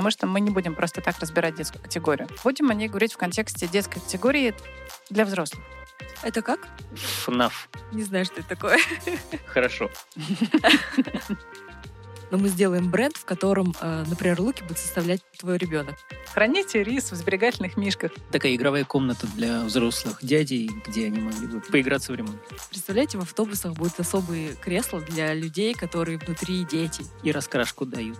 потому что мы не будем просто так разбирать детскую категорию. Будем о ней говорить в контексте детской категории для взрослых. Это как? ФНАФ. Не знаю, что это такое. Хорошо. Но мы сделаем бренд, в котором, э, например, луки будет составлять твой ребенок. Храните рис в сберегательных мишках. Такая игровая комната для взрослых дядей, где они могли бы поиграться в ремонт. Представляете, в автобусах будут особые кресла для людей, которые внутри дети. И раскрашку дают.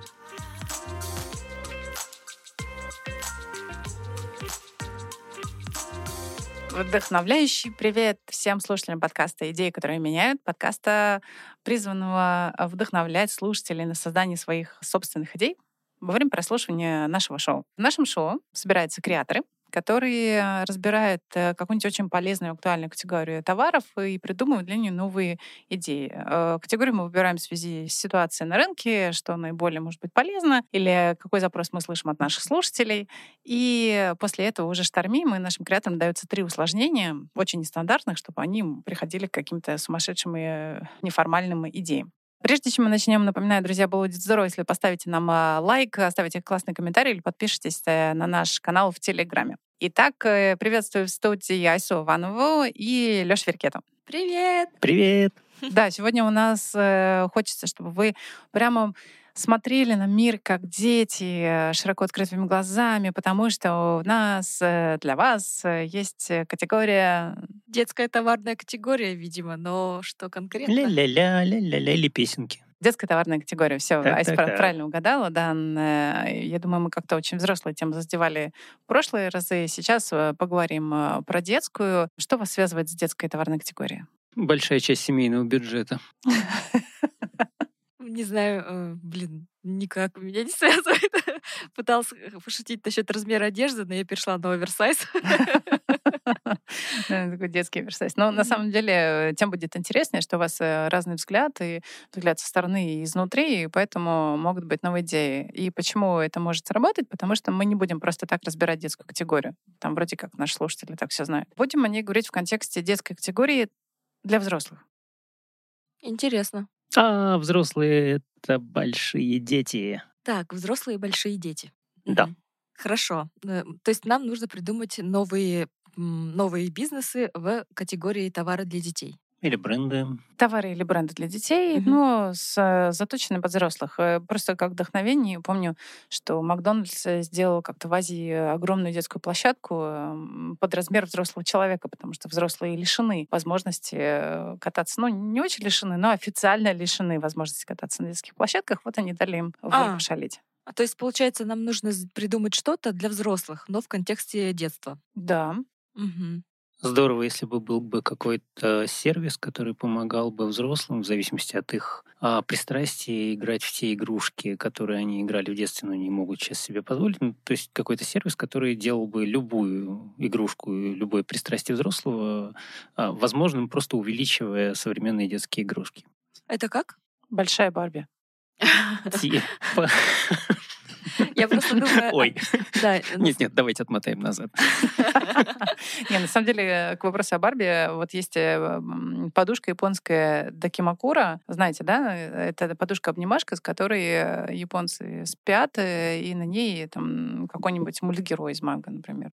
Вдохновляющий привет всем слушателям подкаста «Идеи, которые меняют», подкаста, призванного вдохновлять слушателей на создание своих собственных идей во время прослушивания нашего шоу. В нашем шоу собираются креаторы, которые разбирают э, какую-нибудь очень полезную актуальную категорию товаров и придумывают для нее новые идеи. Э, категорию мы выбираем в связи с ситуацией на рынке, что наиболее может быть полезно, или какой запрос мы слышим от наших слушателей. И после этого уже штормим, и нашим креаторам даются три усложнения, очень нестандартных, чтобы они приходили к каким-то сумасшедшим и неформальным идеям. Прежде чем мы начнем, напоминаю, друзья, было будет здорово, если вы поставите нам а, лайк, оставите классный комментарий или подпишитесь э, на наш канал в Телеграме. Итак, э, приветствую в студии Айсу Иванову и Лёшу Веркету. Привет! Привет! Да, сегодня у нас э, хочется, чтобы вы прямо смотрели на мир как дети, широко открытыми глазами, потому что у нас для вас есть категория... Детская товарная категория, видимо, но что конкретно? Ля-ля-ля, ля-ля-ля, или песенки. Детская товарная категория. Все, Так, Айс так, прав- так. правильно угадала. Да, э, я думаю, мы как-то очень взрослые тему задевали в прошлые разы. Сейчас э, поговорим э, про детскую. Что вас связывает с детской товарной категорией? Большая часть семейного бюджета. Не знаю, э, блин, никак меня не связывает. Пытался э, пошутить насчет размера одежды, но я перешла на оверсайз. Да, Такой детский версайз. Но на самом деле э, тем будет интереснее, что у вас э, разный взгляд, и взгляд со стороны и изнутри, и поэтому могут быть новые идеи. И почему это может сработать? Потому что мы не будем просто так разбирать детскую категорию. Там вроде как наши слушатели так все знают. Будем о ней говорить в контексте детской категории для взрослых. Интересно. А взрослые — это большие дети. Так, взрослые большие дети. Да. Хорошо. Э, То есть нам нужно придумать новые, м, новые бизнесы в категории товары для детей. Или бренды. Товары или бренды для детей, Мгм. но с, э, заточены под взрослых. Э, Просто как вдохновение помню, что Макдональдс э, сделал как-то в Азии огромную детскую площадку эм, под размер взрослого человека, потому что взрослые лишены возможности кататься. Ну, не очень лишены, но официально лишены возможности кататься на детских площадках. Вот они дали им А. пошалить. А То есть, получается, нам нужно придумать что-то для взрослых, но в контексте детства. Да. Мгм. Здорово, если бы был бы какой-то сервис, который помогал бы взрослым, в зависимости от их а, пристрастий, играть в те игрушки, которые они играли в детстве, но не могут сейчас себе позволить. Ну, то есть какой-то сервис, который делал бы любую игрушку, любое пристрастие взрослого а, возможным, просто увеличивая современные детские игрушки. Это как? Большая Барби. Я просто думаю... Ой, Да, э, ну, нет-нет, давайте отмотаем назад. Не, на самом деле, э, к вопросу о Барби, вот есть э, подушка японская Дакимакура, знаете, да? Э, Это подушка-обнимашка, с которой японцы спят, и на ней там какой-нибудь мультгерой из манга, например.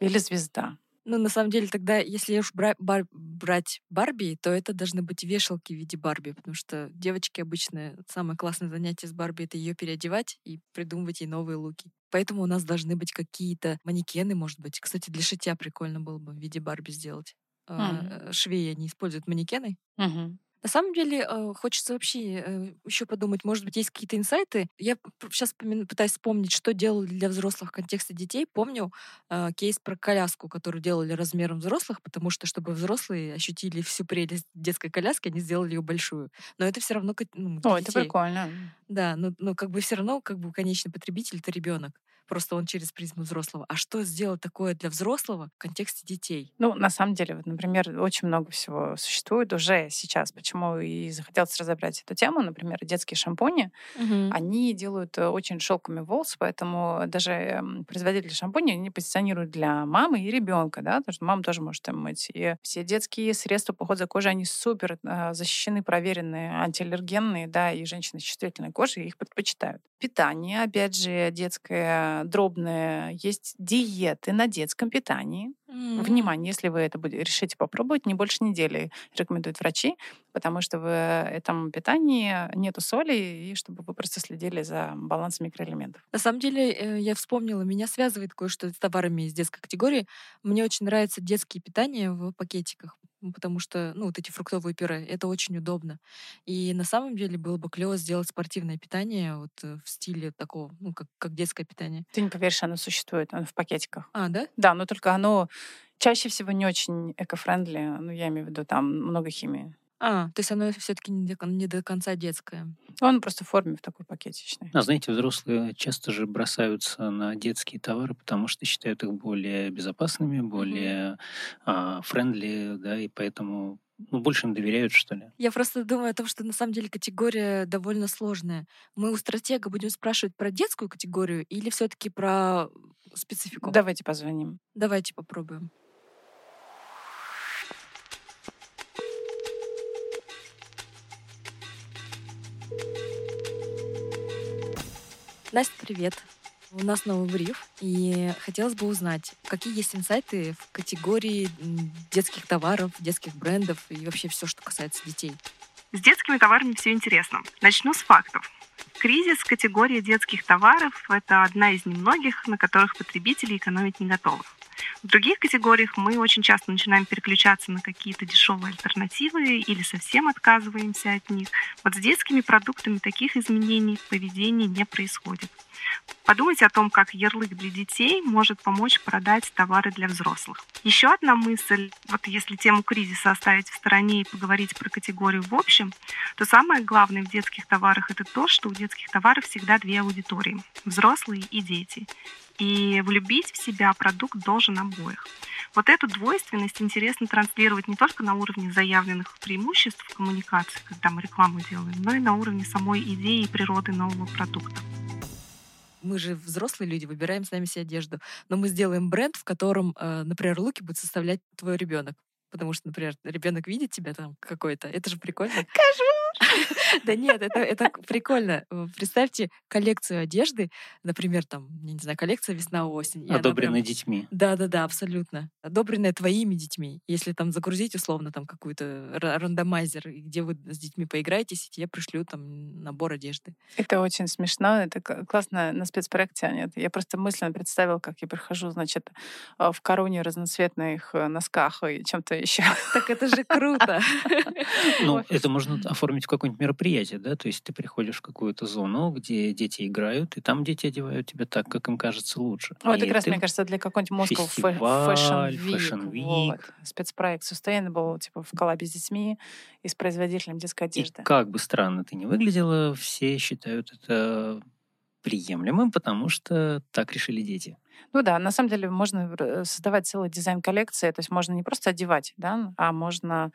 Или звезда. Ну, на самом деле, тогда, если уж бра- бар- брать Барби, то это должны быть вешалки в виде Барби, потому что девочки обычно самое классное занятие с Барби это ее переодевать и придумывать ей новые луки. Поэтому у нас должны быть какие-то манекены, может быть. Кстати, для шитья прикольно было бы в виде Барби сделать. Э, Швеи они используют манекены. Мгм. На самом деле, э, хочется вообще еще подумать, может быть, есть какие-то инсайты. Я сейчас пытаюсь вспомнить, что делали для взрослых в контексте детей. Помню э, кейс про коляску, которую делали размером взрослых, потому что, чтобы взрослые ощутили всю прелесть детской коляски, они сделали ее большую. Но это все равно ну, О, это детей. прикольно. Да, но, но как бы все равно как бы конечный потребитель это ребенок. Просто он через призму взрослого. А что сделать такое для взрослого в контексте детей? Ну, на самом деле, вот, например, очень много всего существует уже сейчас. Почему и захотелось разобрать эту тему. Например, детские шампуни, Мгм. они делают э, очень шелками волос, поэтому даже м, производители шампуней они позиционируют для мамы и ребенка, да, потому что мама тоже может им мыть. И все детские средства по уходу за кожей, они супер э, защищены, проверенные, антиаллергенные, да, и женщины с чувствительной кожей их предпочитают. Питание, опять же, детское, дробное. Есть диеты на детском питании. М. Внимание, если вы это будете, решите попробовать, не больше недели рекомендуют врачи, потому что в этом питании нету соли, и чтобы вы просто следили за балансом микроэлементов. На самом деле, э, я вспомнила, меня связывает кое-что с товарами из детской категории. Мне очень нравятся детские питания в пакетиках, потому что, ну, вот эти фруктовые пюре, это очень удобно. И на самом деле было бы клево сделать спортивное питание вот э, в стиле такого, ну, как, как детское питание. Ты не поверишь, оно существует, оно в пакетиках. А, да? Да, но только оно чаще всего не очень эко-френдли, ну, я имею в виду, там много химии. А, то есть оно все-таки не, до кон- не до конца детское. Он просто в форме в такой пакетичной. А знаете, взрослые часто же бросаются на детские товары, потому что считают их более безопасными, более а, френдли, да, и поэтому ну, больше им доверяют, что ли. Я просто думаю о том, что на самом деле категория довольно сложная. Мы у стратега будем спрашивать про детскую категорию или все-таки про специфику? Давайте позвоним. Давайте попробуем. Настя, привет. У нас новый бриф, и хотелось бы узнать, какие есть инсайты в категории детских товаров, детских брендов и вообще все, что касается детей. С детскими товарами все интересно. Начну с фактов. Кризис категории детских товаров – это одна из немногих, на которых потребители экономить не готовы. В других категориях мы очень часто начинаем переключаться на какие-то дешевые альтернативы или совсем отказываемся от них. Вот с детскими продуктами таких изменений в поведении не происходит. Подумайте о том, как ярлык для детей может помочь продать товары для взрослых. Еще одна мысль, вот если тему кризиса оставить в стороне и поговорить про категорию в общем, то самое главное в детских товарах это то, что у детских товаров всегда две аудитории – взрослые и дети. И влюбить в себя продукт должен обоих. Вот эту двойственность интересно транслировать не только на уровне заявленных преимуществ в коммуникации, когда мы рекламу делаем, но и на уровне самой идеи и природы нового продукта. Мы же взрослые люди, выбираем сами себе одежду. Но мы сделаем бренд, в котором, э, например, луки будет составлять твой ребенок. Потому что, например, ребенок видит тебя там какой-то. Это же прикольно. Да нет, это, это прикольно. Э, Представьте коллекцию одежды, например, там, я не знаю, коллекция весна-осень. прям- детьми. Да-да-да, абсолютно. Одобренная твоими детьми. Если там загрузить условно там какую-то ра- рандомайзер, где вы с детьми поиграетесь, и тебе пришлю там набор одежды. Это очень смешно, это классно на спецпроекте, Аня. Я просто мысленно представила, как я прихожу, значит, э, в короне разноцветных э, носках и чем-то еще. Так это же круто. Ну, это можно оформить в какое-нибудь мероприятие, да, то есть ты приходишь в какую-то зону, где дети играют, и там дети одевают тебя так, как им кажется лучше. Вот это И как раз, ты мне кажется, для какого-нибудь Moscow Fashion Week. Fashion Week. Вот. Спецпроект Sustainable, типа в коллабе с детьми и с производителем детской И одежды. как бы странно ты ни выглядела, все считают это приемлемым, потому что так решили дети. Ну да, на самом деле можно э, создавать целый дизайн коллекции, то есть можно не просто одевать, да, а можно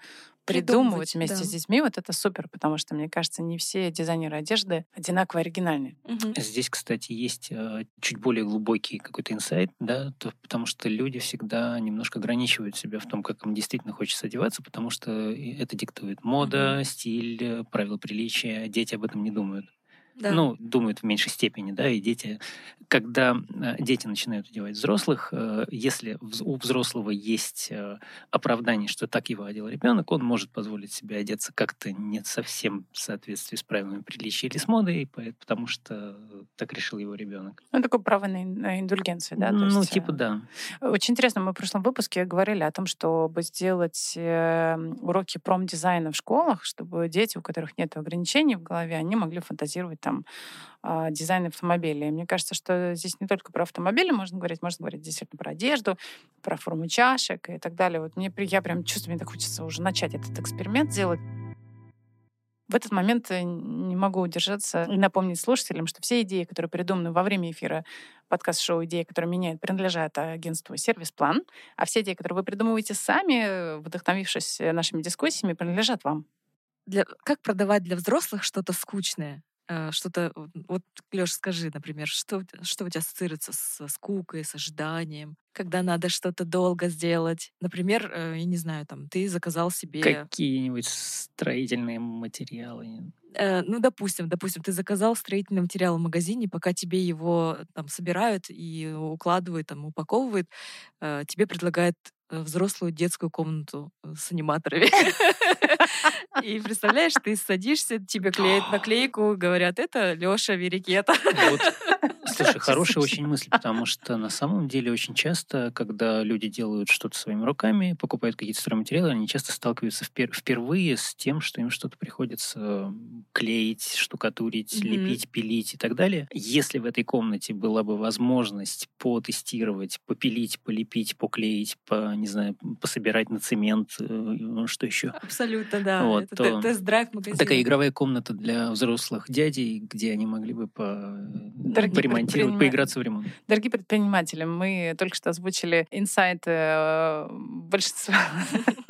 придумывать вместе да. с детьми. Вот это супер, потому что, мне кажется, не все дизайнеры одежды одинаково оригинальны. Мгм. Здесь, кстати, есть э, чуть более глубокий какой-то инсайт, да, то- потому что люди всегда немножко ограничивают себя в том, как им действительно хочется одеваться, потому что это диктует мода, стиль, э, правила приличия. Дети об этом не думают. Да. Ну, думают в меньшей степени, да, и дети, когда э, дети начинают одевать взрослых, э, если у взрослого есть э, оправдание, что так его одел ребенок, он может позволить себе одеться как-то не совсем в соответствии с правилами приличия или с модой, по- потому что так решил его ребенок. Ну, такое право на ин- на индульгенцию, да? ну, есть, типа да. Очень интересно, мы в прошлом выпуске говорили о том, чтобы сделать уроки промдизайна в школах, чтобы дети, у которых нет ограничений в голове, они могли фантазировать там а, дизайн автомобилей. Мне кажется, что здесь не только про автомобили можно говорить, можно говорить действительно про одежду, про форму чашек и так далее. Вот мне я прям чувствую, мне так хочется уже начать этот эксперимент сделать. В этот момент э, не могу удержаться и напомнить слушателям, что все идеи, которые придуманы во время эфира подкаст-шоу «Идеи, которые меняют», принадлежат агентству «Сервис План», а все идеи, которые вы придумываете сами, вдохновившись нашими дискуссиями, принадлежат вам. Для, как продавать для взрослых что-то скучное? Э, что-то... Вот, Лёш, скажи, например, что, что у тебя ассоциируется со скукой, с ожиданием? Когда надо что-то долго сделать? Например, э, я не знаю, там, ты заказал себе... Какие-нибудь строительные материалы. Э, ну, допустим, допустим, ты заказал строительный материал в магазине, пока тебе его там собирают и укладывают, там, упаковывают, тебе предлагают взрослую детскую комнату с аниматорами. И представляешь, ты садишься, тебе клеят наклейку, говорят, это Лёша Верикета. Слушай, хорошая очень мысль, потому что на самом деле очень часто, когда люди делают что-то своими руками, покупают какие-то стройматериалы, они часто сталкиваются впер- впервые с тем, что им что-то приходится клеить, штукатурить, mm-hmm. лепить, пилить и так далее. Если в этой комнате была бы возможность потестировать, попилить, полепить, поклеить, по, не знаю, пособирать на цемент, э, ну, что еще? Абсолютно, да. Вот, Это то тест-драйв магазина. Такая игровая комната для взрослых дядей, где они могли бы по... Дорогие ремонтировать, поиграться в ремонт. Дорогие предприниматели, мы только что озвучили инсайт э, большинства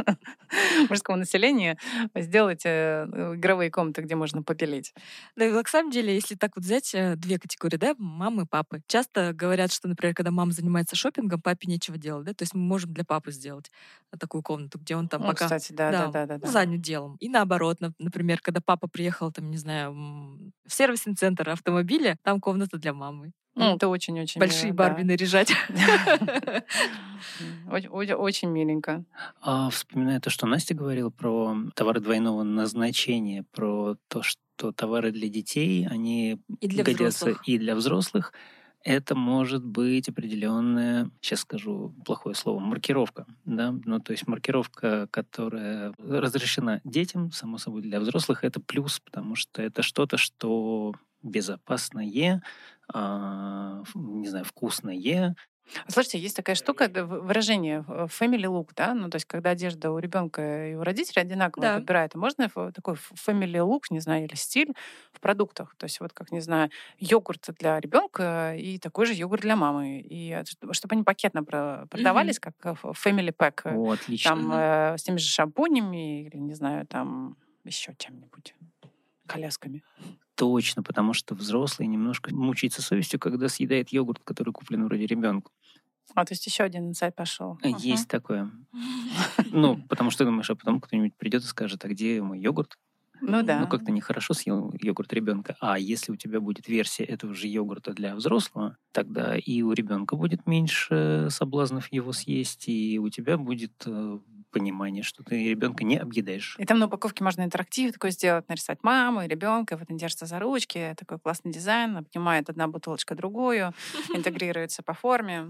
мужского населения сделать э, игровые комнаты, где можно попилить. Да, на самом деле, если так вот взять э, две категории, да, мамы и папы. Часто говорят, что, например, когда мама занимается шопингом, папе нечего делать, да, то есть мы можем для папы сделать такую комнату, где он там ну, пока кстати, да, да, да, да, да. занят делом. И наоборот, например, когда папа приехал, там, не знаю, в сервисный центр автомобиля, там комната для мамы. Ну, это очень-очень Большие Барби наряжать. Очень миленько. А, вспоминая то, что Настя говорила про товары двойного назначения, про то, что товары для детей, они и для годятся взрослых. и для взрослых, это может быть определенная, сейчас скажу плохое слово, маркировка. Да? Ну, то есть маркировка, которая разрешена детям, само собой, для взрослых, это плюс, потому что это что-то, что безопасное, не знаю, вкусное, Слушайте, есть такая штука, выражение family look, да, ну то есть когда одежда у ребенка и у родителей одинаково да. подбирает, можно такой family look, не знаю, или стиль в продуктах, то есть вот как, не знаю, йогурт для ребенка и такой же йогурт для мамы, и чтобы они пакетно продавались, mm-hmm. как э, family pack, О, отлично. там э, с теми же шампунями или, не знаю, там еще чем-нибудь, колясками. Точно, потому что взрослый немножко мучается совестью, когда съедает йогурт, который куплен вроде ребенку. А, то есть еще один инсайт пошел. Есть uh-huh. такое. Ну, потому что ты думаешь, а потом кто-нибудь придет и скажет, а где мой йогурт? Ну да. Ну как-то нехорошо съел йогурт ребенка. А если у тебя будет версия этого же йогурта для взрослого, тогда и у ребенка будет меньше соблазнов его съесть, и у тебя будет э, понимание, что ты ребенка не объедаешь. И там на упаковке можно интерактив такой сделать, нарисовать маму и ребенка, вот они держатся за ручки, такой классный дизайн, обнимает одна бутылочка другую, интегрируется по форме.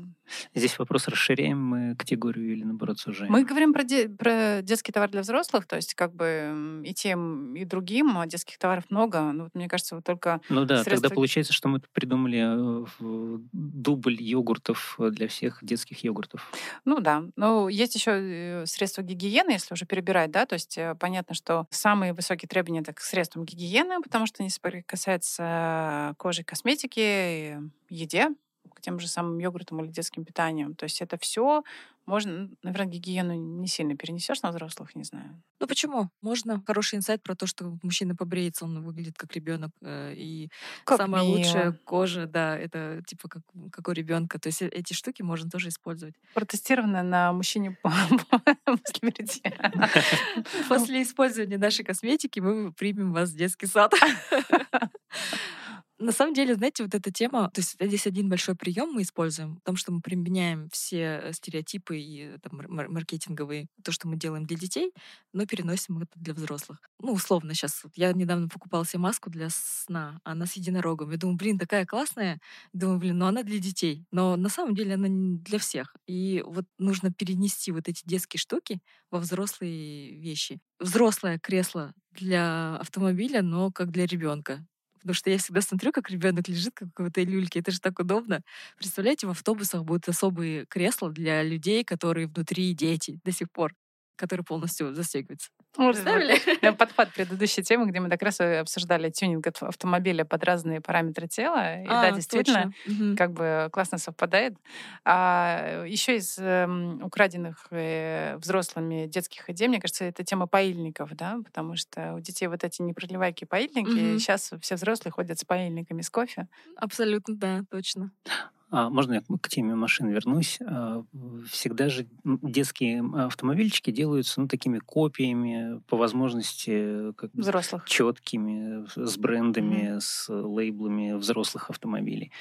Здесь вопрос, расширяем мы категорию или наоборот сужаем? Мы говорим про, де- про детский товар для взрослых, то есть как бы и тем, и другим, а детских товаров много, ну вот мне кажется, вот только Ну да, средства... тогда получается, что мы придумали э, дубль йогуртов для всех детских йогуртов. Ну да, но есть еще э, средства средства гигиены, если уже перебирать, да, то есть э, понятно, что самые высокие требования это к средствам гигиены, потому что они касаются кожи, косметики, еде, к тем же самым йогуртам или детским питанием. То есть это все можно, наверное, гигиену не сильно перенесешь на взрослых, не знаю. Ну почему? Можно. Хороший инсайт про то, что мужчина побреется, он выглядит как ребенок. Э, и как самая мило. лучшая кожа, да, это типа как, как у ребенка. То есть э, эти штуки можно тоже использовать. Протестировано на мужчине после. После использования нашей косметики мы примем вас в детский сад. На самом деле, знаете, вот эта тема, то есть здесь один большой прием мы используем, в том, что мы применяем все э, стереотипы и там, маркетинговые, то, что мы делаем для детей, но переносим это для взрослых. Ну, условно сейчас. Вот я недавно покупала себе маску для сна, она с единорогом. Я думаю, блин, такая классная. Думаю, блин, но она для детей. Но на самом деле она не для всех. И вот нужно перенести вот эти детские штуки во взрослые вещи. Взрослое кресло для автомобиля, но как для ребенка. Потому что я всегда смотрю, как ребенок лежит как в какой-то люльке. Это же так удобно. Представляете, в автобусах будут особые кресла для людей, которые внутри дети до сих пор который полностью застегивается. Представили? Подхват предыдущей темы, где мы как раз обсуждали тюнинг автомобиля под разные параметры тела. И А, да, действительно, точно. Как бы классно совпадает. А еще из эм, украденных э, взрослыми детских идей, мне кажется, это тема поильников, да, потому что у детей вот эти непроливайки поильники, Мгм. сейчас все взрослые ходят с поильниками с кофе. Абсолютно, да, точно. А можно я к теме машин вернусь? А, Всегда же детские автомобильчики делаются ну, такими копиями, по возможности, как Взрослых. четкими, с брендами, с лейблами взрослых автомобилей.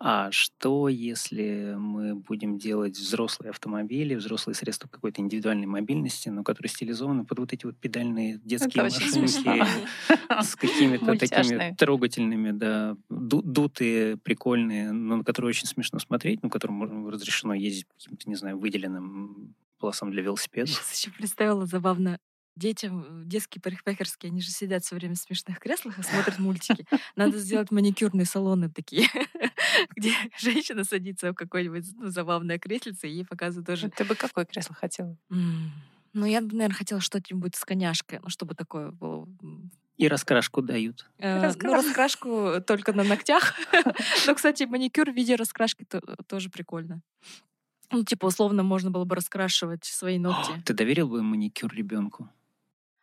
А что, если мы будем делать взрослые автомобили, взрослые средства какой-то индивидуальной мобильности, но которые стилизованы под вот эти вот педальные детские очень машинки с какими-то такими трогательными, да, ду- дутые, прикольные, но на которые очень смешно смотреть, ну, которым разрешено ездить каким-то, не знаю, выделенным полосам для велосипедов. Сейчас еще представила забавно детям э, детские парикмахерские, они же сидят все время в смешных креслах и смотрят мультики. Надо сделать маникюрные салоны такие, где женщина садится в какое-нибудь ну, забавное креслице и ей показывают тоже. Ты бы какое кресло хотела? Ну, я бы, наверное, хотела что-нибудь с коняшкой, ну, чтобы такое было. И раскрашку дают. э, Ну, раскрашку только на ногтях. Но, кстати, маникюр в виде раскрашки то- тоже прикольно. Ну, типа, условно, можно было бы раскрашивать свои ногти. Ты доверил бы маникюр ребенку?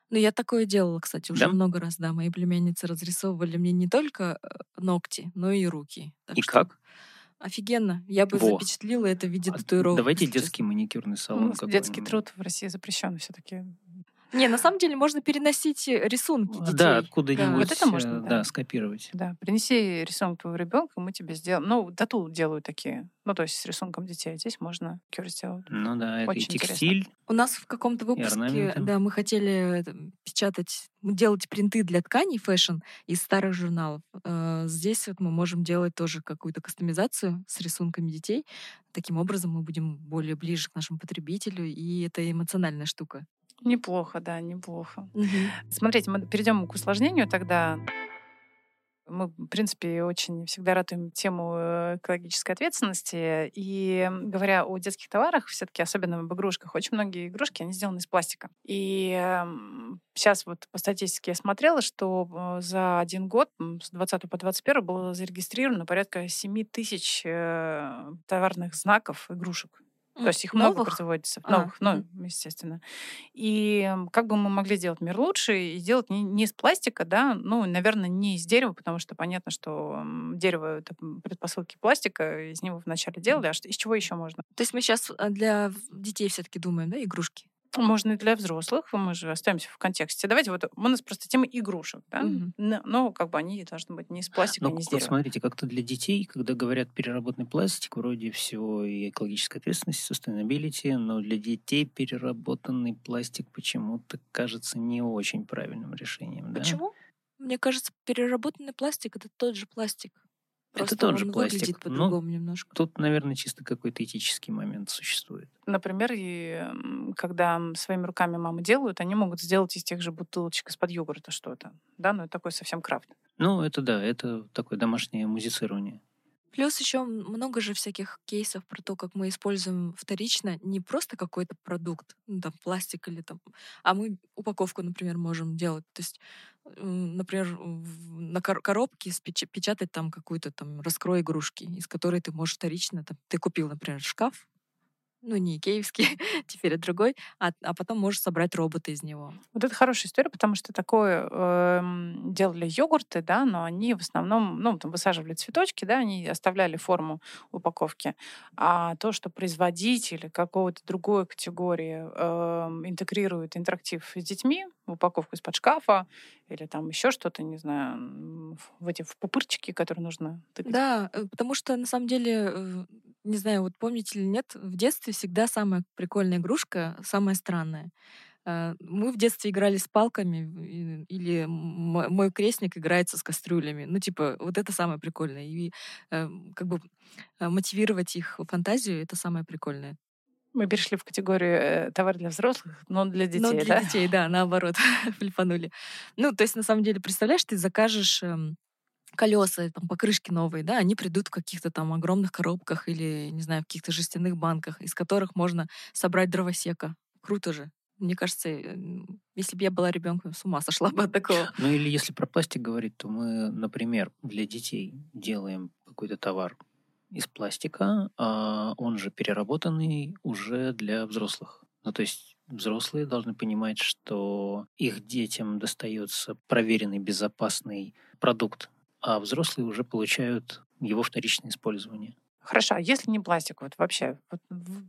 Ну, я такое делала, кстати, уже Да? много раз, да. Мои племянницы разрисовывали мне не только э, ногти, но и руки. Так И что как? Офигенно. Я бы Во. запечатлила это в виде А татуировок. Давайте если детский маникюрный салон. Ну, детский труд в России запрещен все-таки. Не, на самом деле можно переносить э, рисунки детей. Да, откуда-нибудь Вот это можно, э, да. скопировать. Да, принеси рисунок твоего ребенка, мы тебе сделаем. Ну, тату делают такие. Ну, то есть с рисунком детей. Здесь можно кюр сделать. Ну да, это и Очень интересно. текстиль. У нас в каком-то выпуске, да, мы хотели печатать, делать принты для тканей fashion из старых журналов. Э, Здесь вот мы можем делать тоже какую-то кастомизацию с рисунками детей. Таким образом мы будем более ближе к нашему потребителю, и это эмоциональная штука. Неплохо, да, неплохо. Смотрите, мы перейдем к усложнению тогда. Мы, в принципе, очень всегда ратуем тему э, экологической ответственности. И говоря о детских товарах, все-таки особенно об игрушках, очень многие игрушки, они сделаны из пластика. И сейчас вот по статистике я смотрела, что э, за один год, с 20 по 21 было зарегистрировано порядка 7 тысяч э, товарных знаков игрушек. То есть их много Новых? производится, А, новых, ну, мгм. естественно. И как бы мы могли сделать мир лучше и сделать не, не из пластика, да, ну, наверное, не из дерева, потому что понятно, что дерево это предпосылки пластика, из него вначале делали, а что, из чего еще можно? То есть мы сейчас для детей все-таки думаем, да, игрушки? Можно и для взрослых, мы же остаемся в контексте. Давайте вот у нас просто тема игрушек, да, Мгм. но, но как бы они должны быть не из пластика, Ну, не из дерева. смотрите, как-то для детей, когда говорят переработанный пластик, вроде всего и экологическая ответственность, sustainability, но для детей переработанный пластик почему-то кажется не очень правильным решением. да? Почему? Мне кажется, переработанный пластик это тот же пластик. Это Просто тот же он пластик, выглядит но по-другому немножко. Тут, наверное, чисто какой-то этический момент существует. Например, и, когда своими руками мамы делают, они могут сделать из тех же бутылочек из-под йогурта что-то. Да, но это такой совсем крафт. Ну, это да, это такое домашнее музицирование. Плюс еще много же всяких кейсов про то, как мы используем вторично не просто какой-то продукт, ну, там, пластик или там, а мы упаковку, например, можем делать. То есть, например, на кор- коробке печатать там какую-то там раскрой игрушки, из которой ты можешь вторично, там, ты купил, например, шкаф, ну, не икеевский, теперь другой, а, а потом можешь собрать робота из него. Вот это хорошая история, потому что такое эм, делали йогурты, да, но они в основном, ну, там высаживали цветочки, да, они оставляли форму упаковки. А то, что производители какого-то другой категории эм, интегрируют интерактив с детьми в упаковку из-под шкафа или там еще что-то, не знаю, в эти в пупырчики, которые нужно тыкать. Да, э, потому что на самом деле, э, не знаю, вот помните или нет, в детстве всегда самая прикольная игрушка, самая странная. Э, Мы в детстве играли с палками, или мой крестник играется с кастрюлями. Ну, типа, вот это самое прикольное. И э, как бы э, мотивировать их фантазию — это самое прикольное. Мы перешли в категорию товар для взрослых, но для детей, Но для да? детей, да, наоборот, флипанули. Ну, то есть, на самом деле, представляешь, ты закажешь эм, колеса, там, покрышки новые, да, они придут в каких-то там огромных коробках или, не знаю, в каких-то жестяных банках, из которых можно собрать дровосека. Круто же. Мне кажется, э, если бы я была ребенком, с ума сошла бы от такого. Ну или если про пластик говорить, то мы, например, для детей делаем какой-то товар из пластика, а он же переработанный уже для взрослых. Ну то есть взрослые должны понимать, что их детям достается проверенный, безопасный продукт, а взрослые уже получают его вторичное использование. Хорошо, а если не пластик, вот вообще, вот,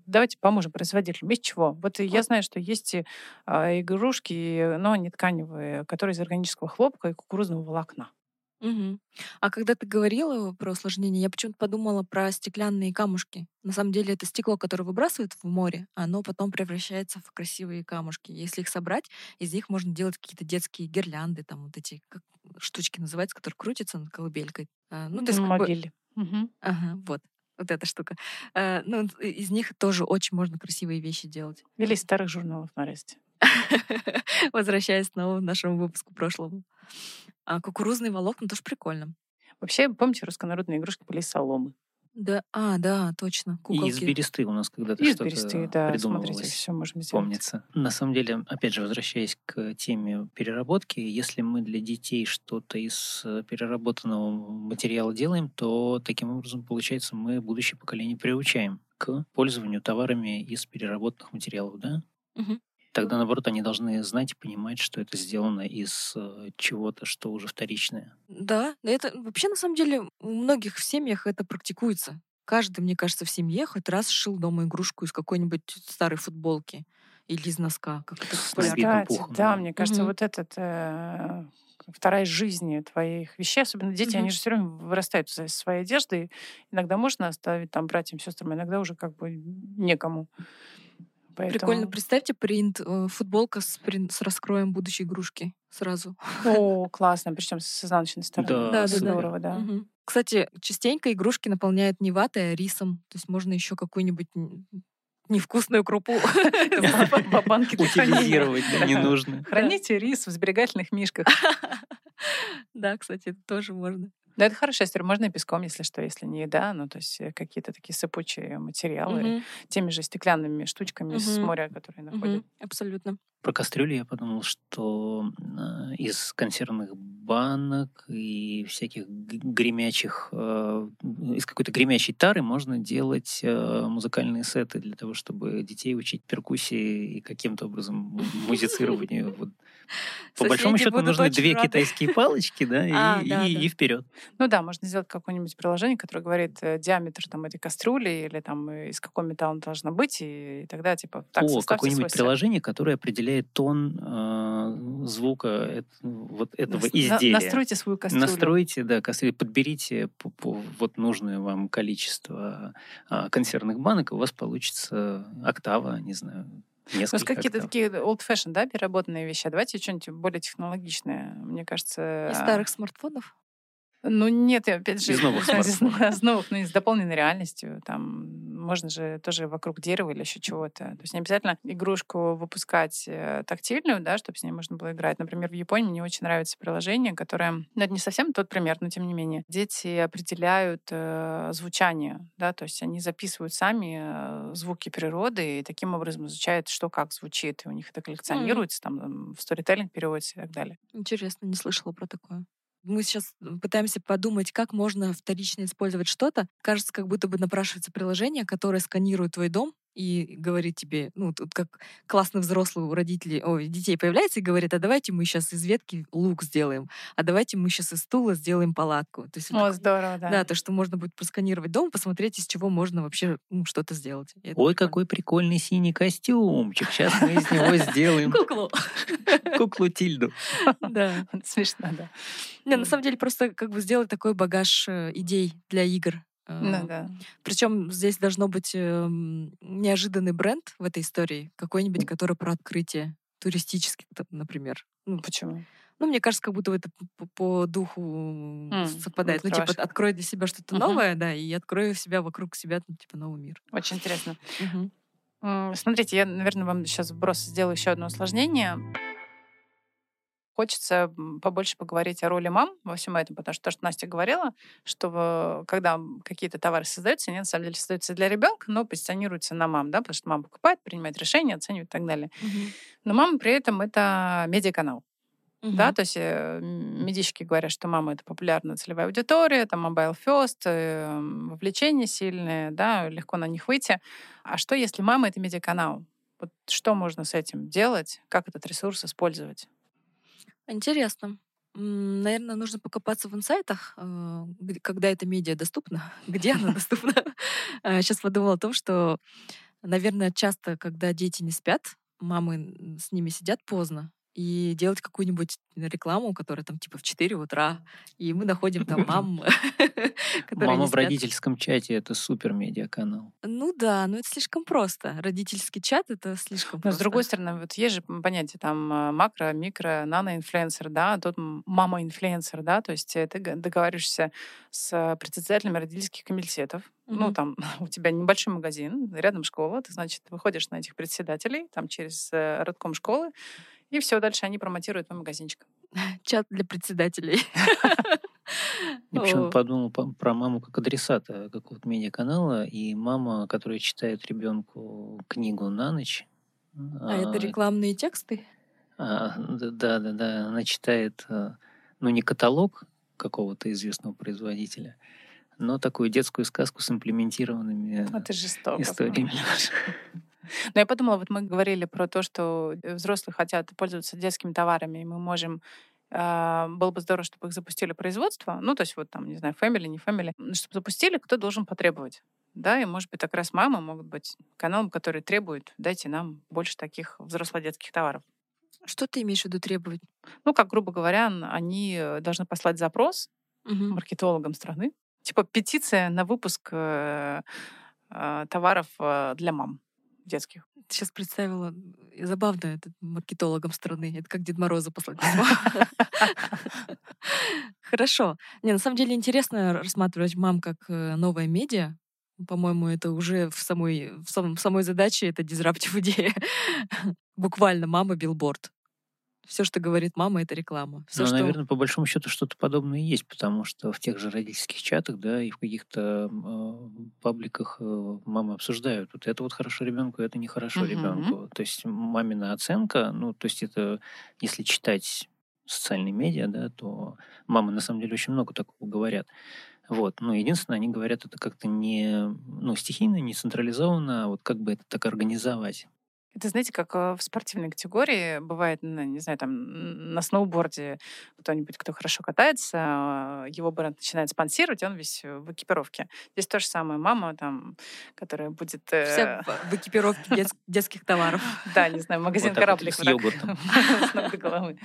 давайте поможем производителям. Из чего? Вот я знаю, что есть а, игрушки, но они тканевые, которые из органического хлопка и кукурузного волокна. Угу. А когда ты говорила про усложнение, я почему-то подумала про стеклянные камушки. На самом деле это стекло, которое выбрасывают в море, оно потом превращается в красивые камушки. Если их собрать, из них можно делать какие-то детские гирлянды, там вот эти как штучки называются, которые крутятся над колыбелькой. А, ну, то есть, как бы... Угу. Ага, вот вот эта штука. А, ну, из них тоже очень можно красивые вещи делать. Или из старых журналов нарезать. Возвращаясь снова к нашему выпуску прошлому. А кукурузные волокна тоже прикольно. Вообще, помните, руссконародные игрушки были из соломы. Да, а, да, точно. Куколки. И из бересты у нас когда-то что-то бересты, да, придумывалось. Смотрите, все можем сделать. Помнится. На самом деле, опять же, возвращаясь к теме переработки, если мы для детей что-то из э, переработанного материала делаем, то таким образом, получается, мы будущее поколение приучаем к пользованию товарами из переработанных материалов, да? Угу. Тогда, наоборот, они должны знать и понимать, что это сделано из э, чего-то, что уже вторичное. Да, это вообще, на самом деле, у многих в семьях это практикуется. Каждый, мне кажется, в семье хоть раз шил дома игрушку из какой-нибудь старой футболки или из носка. Как это. Кстати, пухом, да, да, мне кажется, угу. вот этот э, вторая жизнь твоих вещей, особенно дети, угу. они же все время вырастают из своей одежды. Иногда можно оставить там братьям, сестрам, иногда уже как бы некому. Поэтому... Прикольно. Представьте принт, э, футболка с, принт, с раскроем будущей игрушки сразу. О, классно. Причем с изнаночной стороны. Да, да, Здорово, да. да. Угу. Кстати, частенько игрушки наполняют не ватой, а рисом. То есть можно еще какую-нибудь невкусную крупу по банке Утилизировать не нужно. Храните рис в сберегательных мишках. Да, кстати, это тоже можно. Да, это хорошая история. Можно и песком, если что, если не еда, ну, то есть э, какие-то такие сыпучие материалы, угу. теми же стеклянными штучками угу. с моря, которые находят. Угу. Абсолютно. Про кастрюли я подумал, что э, из консервных банок и всяких гремячих, э, из какой-то гремячей тары можно делать музыкальные сеты для того, чтобы детей учить перкуссии и каким-то образом музицированию. По большому счету нужны две рады. китайские палочки, да, а, и, да, и, да. и вперед. Ну да, можно сделать какое-нибудь приложение, которое говорит э, диаметр там этой кастрюли или там э, из какого металла она должна быть, и, и тогда типа так О, какое-нибудь приложение, которое определяет тон э, звука это, вот этого Нас, изделия. На, настройте свою кастрюлю. Настройте, да, кастрюлю, подберите по, по, вот нужное вам количество э, консервных банок, и у вас получится октава, не знаю, Несколько У нас какие-то такие old fashion, да, переработанные вещи. А давайте что-нибудь более технологичное. Мне кажется... Из старых смартфонов? Ну, нет, опять же... Из новых смартфонов. Из новых, ну, с дополненной реальностью. Там можно же тоже вокруг дерева или еще чего-то. То есть не обязательно игрушку выпускать э, тактильную, да, чтобы с ней можно было играть. Например, в Японии мне очень нравится приложение, которое... Ну, это не совсем тот пример, но тем не менее. Дети определяют э, звучание, да, то есть они записывают сами э, звуки природы и таким образом изучают, что как звучит. И у них это коллекционируется, mm. там в сторителлинг переводится и так далее. Интересно, не слышала про такое мы сейчас пытаемся подумать, как можно вторично использовать что-то. Кажется, как будто бы напрашивается приложение, которое сканирует твой дом и говорит тебе, ну, тут как классный взрослый у родителей, ой, детей появляется и говорит, а давайте мы сейчас из ветки лук сделаем, а давайте мы сейчас из стула сделаем палатку. То есть, О, вот, здорово, да. Да, то, что можно будет просканировать дом, посмотреть, из чего можно вообще ну, что-то сделать. Ой, прикольно. какой прикольный синий костюмчик, сейчас мы из него сделаем... Куклу. Куклу Тильду. Да. Смешно, да. Не, на самом деле просто как бы сделать такой багаж э, идей для игр. Ну, да. Причем здесь должно быть э, неожиданный бренд в этой истории, какой-нибудь, который про открытие туристический, например. Ну почему? Ну, мне кажется, как будто это по, по духу mm, совпадает. Ну, типа, открой для себя что-то uh-huh. новое, да, и открою себя вокруг себя, ну, типа, новый мир. Очень интересно. Uh-huh. Смотрите, я, наверное, вам сейчас вброс сделаю еще одно усложнение. Хочется побольше поговорить о роли мам во всем этом, потому что то, что Настя говорила, что когда какие-то товары создаются, они на самом деле создаются для ребенка, но позиционируются на мам, да, потому что мама покупает, принимает решения, оценивает и так далее. Мгм. Но мама при этом это медиаканал. Мгм. Да, то есть э, медички говорят, что мама это популярная целевая аудитория, это mobile first, э, м, вовлечение сильное, да, легко на них выйти. А что, если мама это медиаканал? Вот что можно с этим делать? Как этот ресурс использовать? Интересно. Наверное, нужно покопаться в инсайтах, э, когда эта медиа доступна, где она доступна. Сейчас подумала о том, что, наверное, часто, когда дети не спят, мамы с ними сидят поздно, и делать какую-нибудь рекламу, которая там типа в 4 утра, и мы находим там мам, Мама в родительском чате это супер медиаканал. Ну да, но это слишком просто. Родительский чат — это слишком Но просто. с другой стороны, вот есть же понятие там э, макро, микро, нано-инфлюенсер, да, а тут мама-инфлюенсер, да, то есть э, ты договариваешься с председателями родительских комитетов, ну, Мгм. там у тебя небольшой магазин, рядом школа, ты, значит, выходишь на этих председателей, там, через э, родком школы, и все, дальше они промотируют твой магазинчик. Чат для председателей. Я почему-то О. подумал по- про маму как адресата какого-то медиаканала, и мама, которая читает ребенку книгу на ночь. А это рекламные тексты? а, да, да, да, она читает, а, ну, не каталог какого-то известного производителя, но такую детскую сказку с имплементированными Это жестоко. историями. Но я подумала, вот мы говорили про то, что э, взрослые хотят пользоваться детскими товарами, и мы можем а, было бы здорово, чтобы их запустили производство. Ну, то есть вот там, не знаю, family, не family. Чтобы запустили, кто должен потребовать? Да, и, может быть, как раз мамы могут быть каналом, который требует, дайте нам больше таких взросло-детских товаров. Что ты имеешь в виду требовать? Ну, как, грубо говоря, они э, должны послать запрос Мгм. маркетологам страны, типа петиция на выпуск э, э, товаров э, для мам детских. Сейчас представила, забавно это маркетологам страны. Это как Дед Мороза послать письмо. Хорошо. Не, на самом деле интересно рассматривать мам как э, новое медиа. По-моему, это уже в самой, в самой задаче это дизраптив идея. Буквально мама билборд. Все, что говорит мама, это реклама. Все, Ну, что наверное, по большому счету что-то подобное есть, потому что в тех же родительских чатах, да, и в каких-то э, пабликах э, мамы обсуждают, вот это вот хорошо ребенку, это нехорошо Мгм. ребенку. То есть мамина оценка, ну, то есть это, если читать социальные медиа, да, то мамы на самом деле очень много такого говорят. Вот. Но единственное, они говорят это как-то не ну, стихийно, не централизованно, а вот как бы это так организовать. Это, знаете, как э, в спортивной категории бывает, не знаю, там на сноуборде кто-нибудь, кто хорошо катается, а, его бренд начинает спонсировать, и он весь в экипировке. Здесь то же самое. Мама там, которая будет... э, вся в в экипировке дет- детских товаров. Да, не знаю, магазин Вот так вот кораблик. с йогуртом. с головы.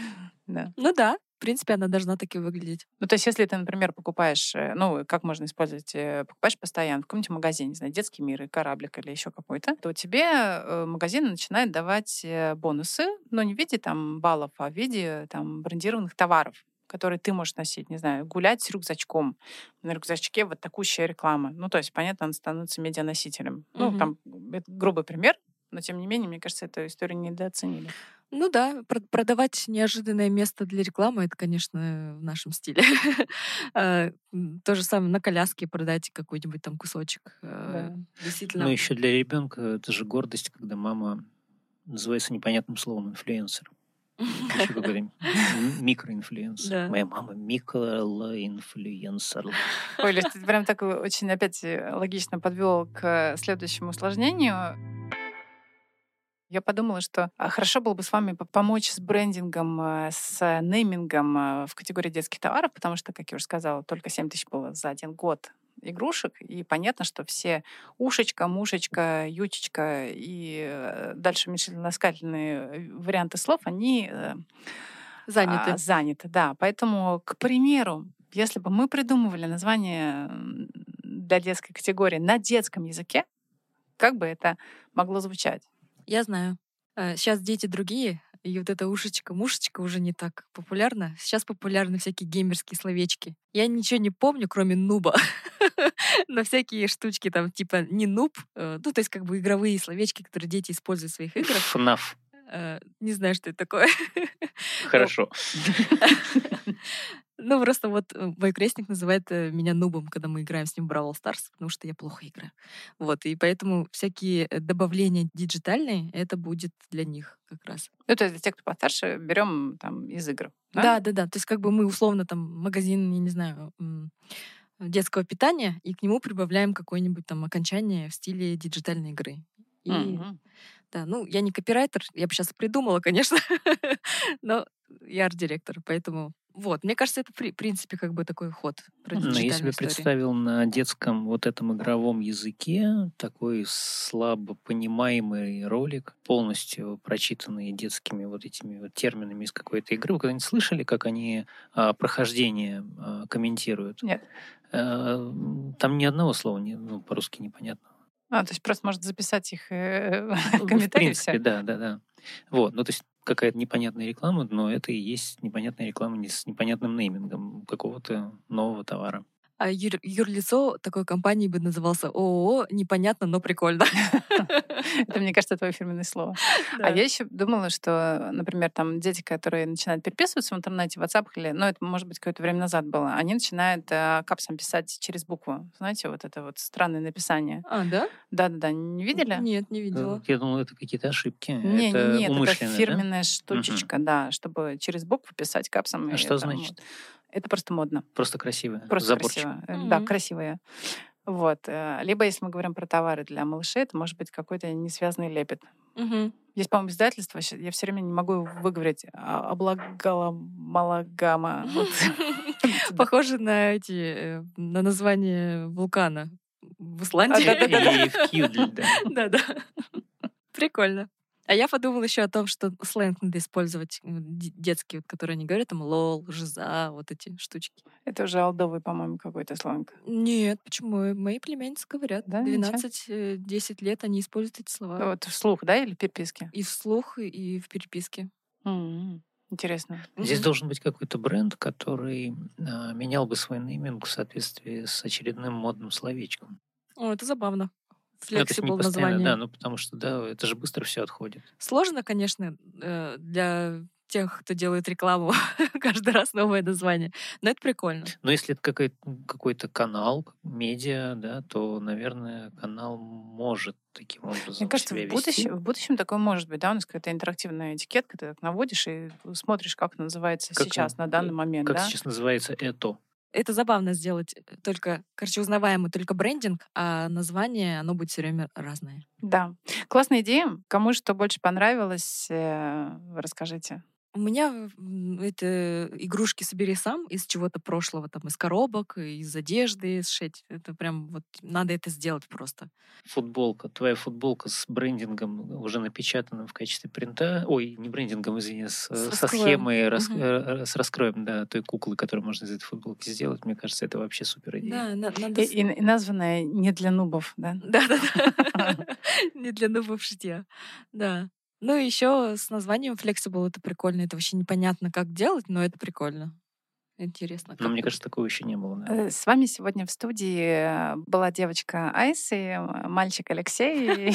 Ну да, в принципе, она должна таки выглядеть. Ну, то есть, если ты, например, покупаешь, э, ну, как можно использовать, э, покупаешь постоянно в каком-нибудь магазине, не знаю, детский мир, или кораблик или еще какой-то, то тебе э, магазин начинает давать э, бонусы, но не в виде там баллов, а в виде там брендированных товаров которые ты можешь носить, не знаю, гулять с рюкзачком. На рюкзачке вот такущая реклама. Ну, то есть, понятно, он становится медианосителем. Ну, Мгм. там, это грубый пример, но, тем не менее, мне кажется, эту историю недооценили. Ну да, прод- продавать неожиданное место для рекламы это, конечно, в нашем стиле. М, То же самое на коляске продать какой-нибудь там кусочек. э, Да. Действительно. Ну, еще для ребенка это же гордость, когда мама называется непонятным словом инфлюенсер. Еще какой-то м- микроинфлюенсер. Да. Моя мама микроинфлюенсер. Ой, Лёш, ты прям так очень опять э, логично подвел к следующему усложнению. Я подумала, что а, хорошо было бы с вами по- помочь с брендингом, э, с неймингом э, в категории детских товаров, потому что, как я уже сказала, только 7 тысяч было за один год игрушек, и понятно, что все ушечка, мушечка, ючечка и э, дальше уменьшительно-ласкательные варианты слов, они э, Заняты. а, заняты, да. Поэтому, к примеру, если бы мы придумывали название для детской категории на детском языке, как бы это могло звучать? Я знаю. Сейчас дети другие, и вот эта ушечка-мушечка уже не так популярна. Сейчас популярны всякие геймерские словечки. Я ничего не помню, кроме нуба. Но всякие штучки там типа не нуб, э, ну то есть как бы игровые словечки, которые дети используют в своих играх. ФНАФ. Э, Не знаю, что это такое. Хорошо. Ну, просто вот э, мой крестник называет э, меня нубом, когда мы играем с ним в Brawl Stars, потому что я плохо играю. Вот, и поэтому всякие э, добавления диджитальные, это будет для них как раз. Ну, то есть для тех, кто постарше, берем там из игр. Да, да, да. То есть как бы мы условно там магазин, я не знаю, детского питания, и к нему прибавляем какое-нибудь там окончание в стиле диджитальной игры. И, Мгм. да, ну, я не копирайтер, я бы сейчас придумала, конечно, но я арт-директор, поэтому вот. Мне кажется, это, в принципе, как бы такой ход Ну, я себе представил на детском вот этом игровом языке такой слабо понимаемый ролик, полностью прочитанный детскими вот этими вот терминами из какой-то игры. Вы когда-нибудь слышали, как они а, прохождение а, комментируют? Нет. Э, Там ни одного слова не, ну, по-русски непонятно. А, то есть просто может записать их э, Ну, В комментарии принципе, все. да, да, да. Вот, ну то есть какая-то непонятная реклама, но это и есть непонятная реклама не с непонятным неймингом какого-то нового товара. А юр- юрлицо такой компании бы назывался ООО «Непонятно, но прикольно». Это, мне кажется, твое фирменное слово. А я еще думала, что, например, там дети, которые начинают переписываться в интернете, в WhatsApp или, ну, это, может быть, какое-то время назад было, они начинают э, капсом писать через букву. Знаете, вот это вот странное написание. А, да? Да-да-да, не видели? Нет, не видела. Я думал, это какие-то ошибки. Не, это нет, это фирменная штучечка, да, чтобы через букву писать капсом. А что значит? Это просто модно. Просто красиво. Просто заборчик. красиво. Э, Да, Мгм. красивые. Вот. э, Либо, если мы говорим про товары для малышей, это может быть какой-то несвязанный лепет. Мгм. Есть, по-моему, издательство, я все время не могу выговорить. А, Облагаламалагама. Похоже на эти, э, на название вулкана в Исландии. А, да-да-да. И в Кьюдль, да. Да-да. Прикольно. А я подумала еще о том, что сленг надо использовать э, д- детский, вот, который они говорят, там лол, жиза, вот эти штучки. Это уже алдовый, по-моему, какой-то сленг. Нет, почему? Мои племянницы говорят. Да, ничего. 12-10 лет они используют эти слова. Вот вслух, да, или переписки? И вслух, и в переписке. М, Интересно. Здесь должен быть какой-то бренд, который а, менял бы свой нейминг в соответствии с очередным модным словечком. О, это забавно. Ну, Флексибл постоянно, название. да, ну потому что, да, это же быстро все отходит. Сложно, конечно, э, для тех, кто делает рекламу, каждый раз новое название. Но это прикольно. Но если это какой- какой-то канал, медиа, да, то, наверное, канал может таким образом Мне кажется, себя в будущем, вести. в будущем такое может быть, да, у нас какая-то интерактивная этикетка, ты так наводишь и смотришь, как называется Как, сейчас, на данный момент, Как да? сейчас называется это? Это забавно сделать э, только, короче, узнаваемый только брендинг, а название, оно будет все время разное. Да. Классная идея. Кому что больше понравилось, э, расскажите. У меня это игрушки собери сам из чего-то прошлого, там из коробок, из одежды сшить. Это прям вот надо это сделать просто. Футболка, твоя футболка с брендингом, уже напечатанным в качестве принта, ой, не брендингом, извини, с, С со схемой, рас- э, с раскроем, да, той куклы, которую можно из этой футболки сделать, мне кажется, это вообще супер идея. Да, на- надо... И, и- и названное не для нубов, да? Да-да-да. Не для нового шитья. Да. Ну и еще с названием Flexible это прикольно. Это вообще непонятно, как делать, но это прикольно. Интересно. Но мне кажется, такого еще не было. да. Э, С вами сегодня в студии э, была девочка Айс и э, мальчик Алексей,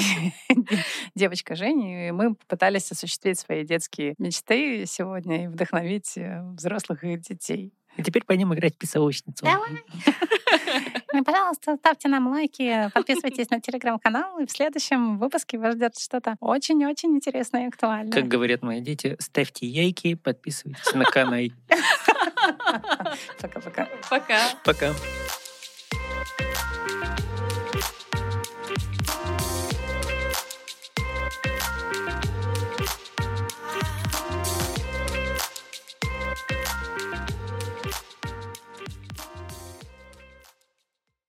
девочка Женя. И мы попытались осуществить свои детские мечты сегодня и вдохновить э, взрослых и детей. И теперь пойдем играть в песочницу. Ну, пожалуйста, ставьте нам лайки, подписывайтесь на телеграм-канал, и в следующем выпуске вас ждет что-то очень-очень интересное и актуальное. Как говорят мои дети, ставьте яйки, подписывайтесь на канал. Пока-пока. Пока. Пока.